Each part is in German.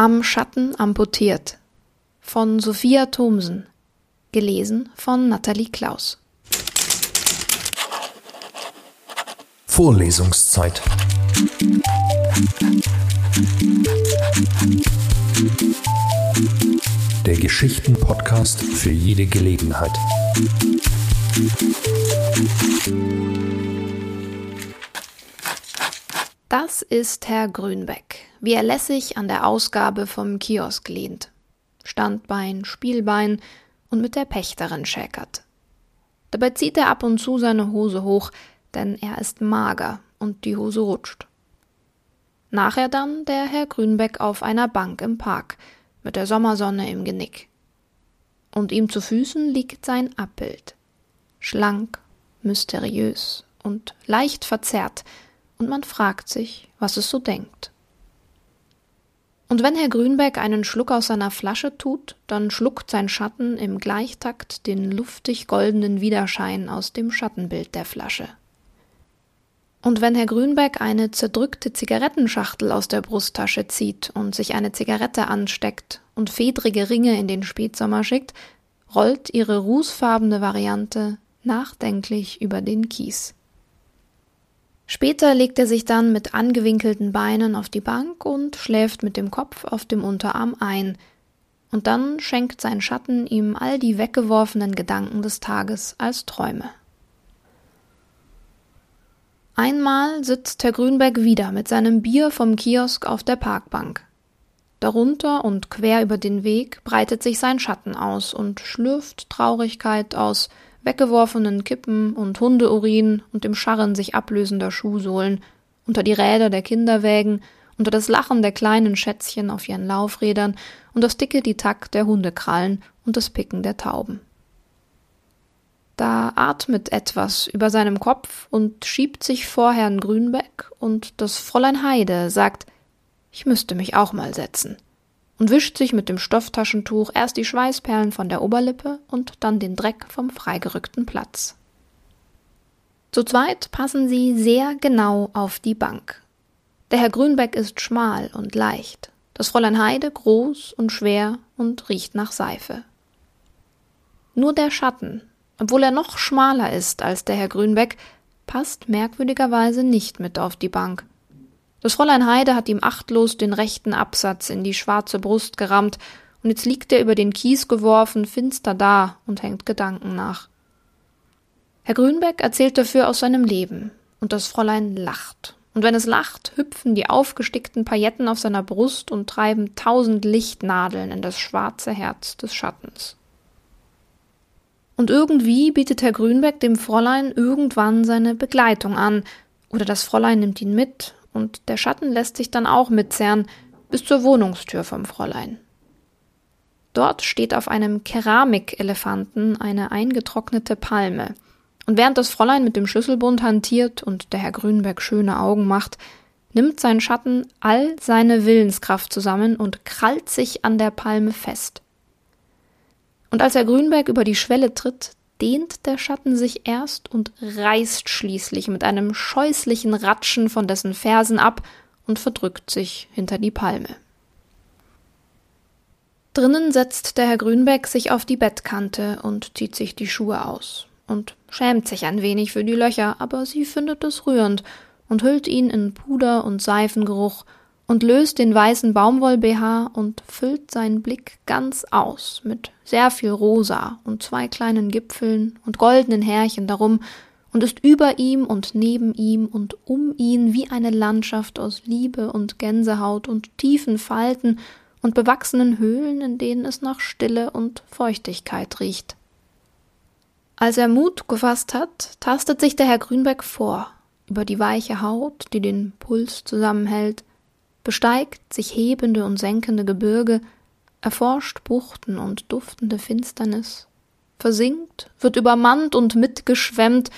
Am Schatten amputiert von Sophia Thomsen. Gelesen von Nathalie Klaus. Vorlesungszeit. Der Geschichten-Podcast für jede Gelegenheit. Das ist Herr Grünbeck, wie er lässig an der Ausgabe vom Kiosk lehnt. Standbein, Spielbein und mit der Pächterin schäkert. Dabei zieht er ab und zu seine Hose hoch, denn er ist mager und die Hose rutscht. Nachher dann der Herr Grünbeck auf einer Bank im Park, mit der Sommersonne im Genick. Und ihm zu Füßen liegt sein Abbild. Schlank, mysteriös und leicht verzerrt, und man fragt sich, was es so denkt. Und wenn Herr Grünbeck einen Schluck aus seiner Flasche tut, dann schluckt sein Schatten im Gleichtakt den luftig goldenen Widerschein aus dem Schattenbild der Flasche. Und wenn Herr Grünbeck eine zerdrückte Zigarettenschachtel aus der Brusttasche zieht und sich eine Zigarette ansteckt und fedrige Ringe in den Spätsommer schickt, rollt ihre rußfarbene Variante nachdenklich über den Kies. Später legt er sich dann mit angewinkelten Beinen auf die Bank und schläft mit dem Kopf auf dem Unterarm ein, und dann schenkt sein Schatten ihm all die weggeworfenen Gedanken des Tages als Träume. Einmal sitzt Herr Grünberg wieder mit seinem Bier vom Kiosk auf der Parkbank. Darunter und quer über den Weg breitet sich sein Schatten aus und schlürft Traurigkeit aus weggeworfenen Kippen und Hundeurin und dem Scharren sich ablösender Schuhsohlen, unter die Räder der Kinderwägen, unter das Lachen der kleinen Schätzchen auf ihren Laufrädern und das dicke Ditak der Hundekrallen und das Picken der Tauben. Da atmet etwas über seinem Kopf und schiebt sich vor Herrn Grünbeck, und das Fräulein Heide sagt, ich müsste mich auch mal setzen und wischt sich mit dem Stofftaschentuch erst die Schweißperlen von der Oberlippe und dann den Dreck vom freigerückten Platz. Zu zweit passen sie sehr genau auf die Bank. Der Herr Grünbeck ist schmal und leicht, das Fräulein Heide groß und schwer und riecht nach Seife. Nur der Schatten, obwohl er noch schmaler ist als der Herr Grünbeck, passt merkwürdigerweise nicht mit auf die Bank das Fräulein Heide hat ihm achtlos den rechten Absatz in die schwarze Brust gerammt, und jetzt liegt er über den Kies geworfen, finster da und hängt Gedanken nach. Herr Grünbeck erzählt dafür aus seinem Leben, und das Fräulein lacht. Und wenn es lacht, hüpfen die aufgestickten Pailletten auf seiner Brust und treiben tausend Lichtnadeln in das schwarze Herz des Schattens. Und irgendwie bietet Herr Grünbeck dem Fräulein irgendwann seine Begleitung an, oder das Fräulein nimmt ihn mit und der Schatten lässt sich dann auch mitzerren bis zur Wohnungstür vom Fräulein. Dort steht auf einem Keramikelefanten eine eingetrocknete Palme. Und während das Fräulein mit dem Schlüsselbund hantiert und der Herr Grünberg schöne Augen macht, nimmt sein Schatten all seine Willenskraft zusammen und krallt sich an der Palme fest. Und als Herr Grünberg über die Schwelle tritt, dehnt der Schatten sich erst und reißt schließlich mit einem scheußlichen Ratschen von dessen Fersen ab und verdrückt sich hinter die Palme. Drinnen setzt der Herr Grünbeck sich auf die Bettkante und zieht sich die Schuhe aus und schämt sich ein wenig für die Löcher, aber sie findet es rührend und hüllt ihn in Puder und Seifengeruch und löst den weißen Baumwoll-BH und füllt seinen Blick ganz aus mit sehr viel Rosa und zwei kleinen Gipfeln und goldenen Härchen darum und ist über ihm und neben ihm und um ihn wie eine Landschaft aus Liebe und Gänsehaut und tiefen Falten und bewachsenen Höhlen, in denen es nach Stille und Feuchtigkeit riecht. Als er Mut gefasst hat, tastet sich der Herr Grünbeck vor, über die weiche Haut, die den Puls zusammenhält, besteigt sich hebende und senkende Gebirge, erforscht Buchten und duftende Finsternis, versinkt, wird übermannt und mitgeschwemmt,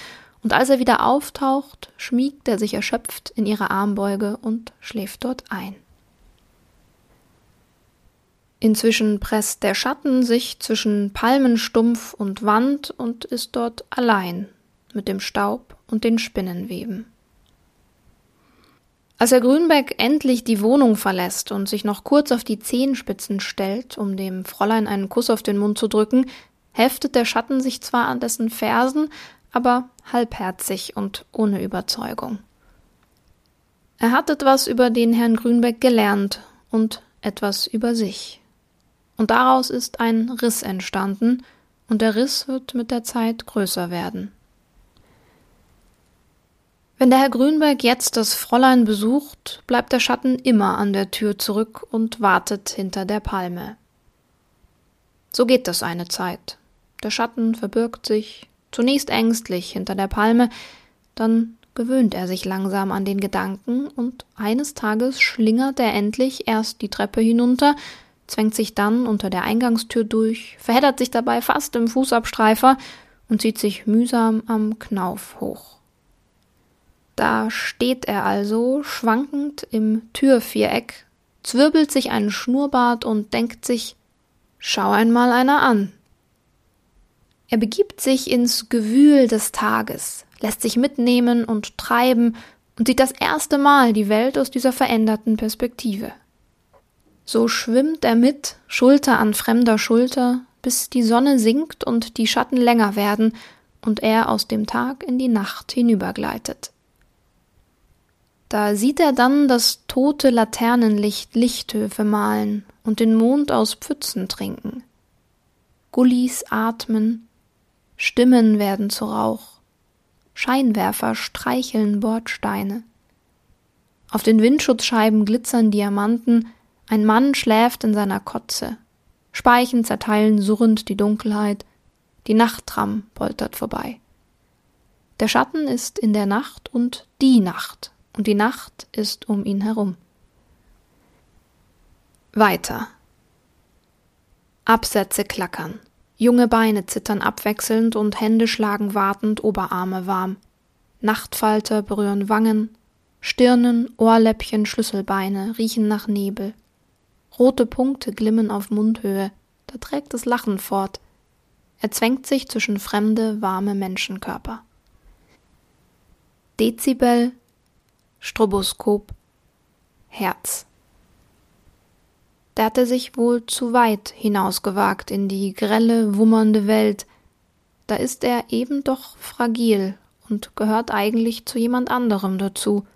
und als er wieder auftaucht, schmiegt er sich erschöpft in ihre Armbeuge und schläft dort ein. Inzwischen presst der Schatten sich zwischen Palmenstumpf und Wand und ist dort allein mit dem Staub und den Spinnenweben. Als Herr Grünbeck endlich die Wohnung verlässt und sich noch kurz auf die Zehenspitzen stellt, um dem Fräulein einen Kuss auf den Mund zu drücken, heftet der Schatten sich zwar an dessen Fersen, aber halbherzig und ohne Überzeugung. Er hat etwas über den Herrn Grünbeck gelernt und etwas über sich. Und daraus ist ein Riss entstanden, und der Riss wird mit der Zeit größer werden. Wenn der Herr Grünberg jetzt das Fräulein besucht, bleibt der Schatten immer an der Tür zurück und wartet hinter der Palme. So geht das eine Zeit. Der Schatten verbirgt sich, zunächst ängstlich hinter der Palme, dann gewöhnt er sich langsam an den Gedanken und eines Tages schlingert er endlich erst die Treppe hinunter, zwängt sich dann unter der Eingangstür durch, verheddert sich dabei fast im Fußabstreifer und zieht sich mühsam am Knauf hoch. Da steht er also, schwankend im Türviereck, zwirbelt sich einen Schnurrbart und denkt sich, schau einmal einer an. Er begibt sich ins Gewühl des Tages, lässt sich mitnehmen und treiben und sieht das erste Mal die Welt aus dieser veränderten Perspektive. So schwimmt er mit, Schulter an fremder Schulter, bis die Sonne sinkt und die Schatten länger werden und er aus dem Tag in die Nacht hinübergleitet. Da sieht er dann das tote Laternenlicht Lichthöfe malen und den Mond aus Pfützen trinken. Gullis atmen, Stimmen werden zu Rauch, Scheinwerfer streicheln Bordsteine. Auf den Windschutzscheiben glitzern Diamanten, ein Mann schläft in seiner Kotze. Speichen zerteilen surrend die Dunkelheit, die Nachttram poltert vorbei. Der Schatten ist in der Nacht und die Nacht und die Nacht ist um ihn herum. Weiter. Absätze klackern. Junge Beine zittern abwechselnd und Hände schlagen wartend Oberarme warm. Nachtfalter berühren Wangen, Stirnen, Ohrläppchen, Schlüsselbeine riechen nach Nebel. Rote Punkte glimmen auf Mundhöhe, da trägt es Lachen fort. Er zwängt sich zwischen fremde, warme Menschenkörper. Dezibel Stroboskop, Herz. Da hat er sich wohl zu weit hinausgewagt in die grelle, wummernde Welt. Da ist er eben doch fragil und gehört eigentlich zu jemand anderem dazu.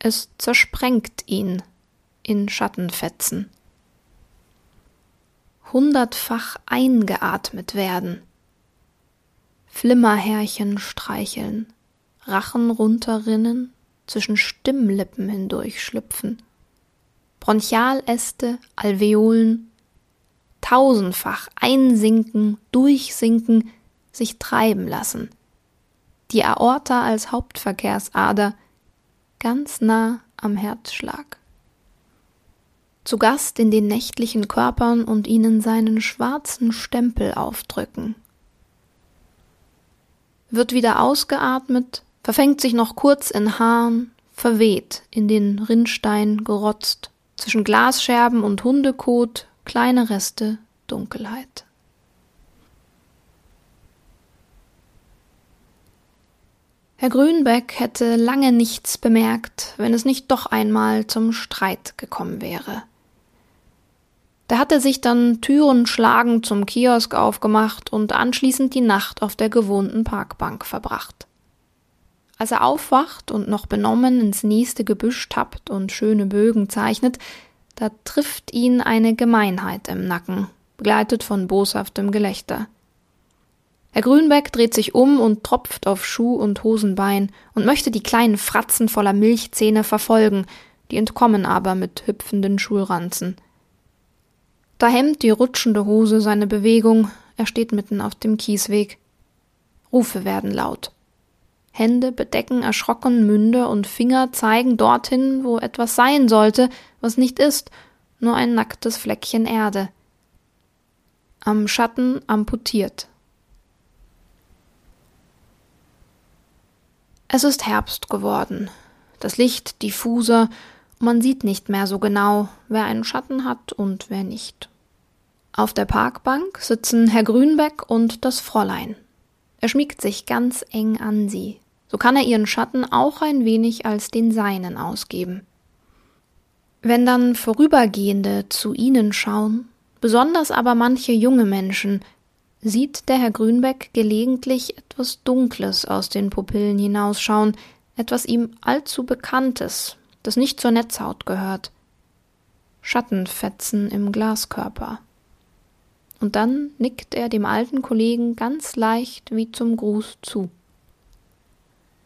Es zersprengt ihn in Schattenfetzen. Hundertfach eingeatmet werden. Flimmerhärchen streicheln, Rachen runterrinnen, zwischen Stimmlippen hindurch schlüpfen. Bronchialäste, Alveolen, tausendfach einsinken, durchsinken, sich treiben lassen. Die Aorta als Hauptverkehrsader, ganz nah am Herzschlag. Zu Gast in den nächtlichen Körpern und ihnen seinen schwarzen Stempel aufdrücken. Wird wieder ausgeatmet, verfängt sich noch kurz in Haaren, verweht, in den Rinnstein gerotzt, zwischen Glasscherben und Hundekot kleine Reste Dunkelheit. Herr Grünbeck hätte lange nichts bemerkt, wenn es nicht doch einmal zum Streit gekommen wäre. Da hat er sich dann Türen schlagend zum Kiosk aufgemacht und anschließend die Nacht auf der gewohnten Parkbank verbracht. Als er aufwacht und noch benommen ins nächste Gebüsch tappt und schöne Bögen zeichnet, da trifft ihn eine Gemeinheit im Nacken, begleitet von boshaftem Gelächter. Herr Grünbeck dreht sich um und tropft auf Schuh und Hosenbein und möchte die kleinen Fratzen voller Milchzähne verfolgen, die entkommen aber mit hüpfenden Schulranzen. Da hemmt die rutschende Hose seine Bewegung, er steht mitten auf dem Kiesweg. Rufe werden laut. Hände bedecken erschrocken Münde und Finger zeigen dorthin, wo etwas sein sollte, was nicht ist, nur ein nacktes Fleckchen Erde. Am Schatten amputiert. Es ist Herbst geworden, das Licht diffuser, man sieht nicht mehr so genau, wer einen Schatten hat und wer nicht. Auf der Parkbank sitzen Herr Grünbeck und das Fräulein. Er schmiegt sich ganz eng an sie, so kann er ihren Schatten auch ein wenig als den seinen ausgeben. Wenn dann Vorübergehende zu ihnen schauen, besonders aber manche junge Menschen, sieht der Herr Grünbeck gelegentlich etwas Dunkles aus den Pupillen hinausschauen, etwas ihm allzu Bekanntes, das nicht zur Netzhaut gehört. Schattenfetzen im Glaskörper. Und dann nickt er dem alten Kollegen ganz leicht wie zum Gruß zu.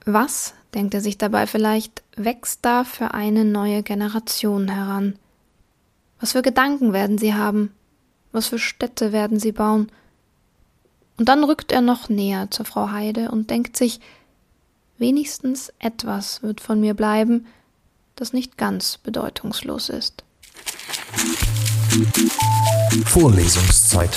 Was, denkt er sich dabei vielleicht, wächst da für eine neue Generation heran? Was für Gedanken werden sie haben? Was für Städte werden sie bauen? Und dann rückt er noch näher zur Frau Heide und denkt sich, wenigstens etwas wird von mir bleiben, das nicht ganz bedeutungslos ist. Vorlesungszeit.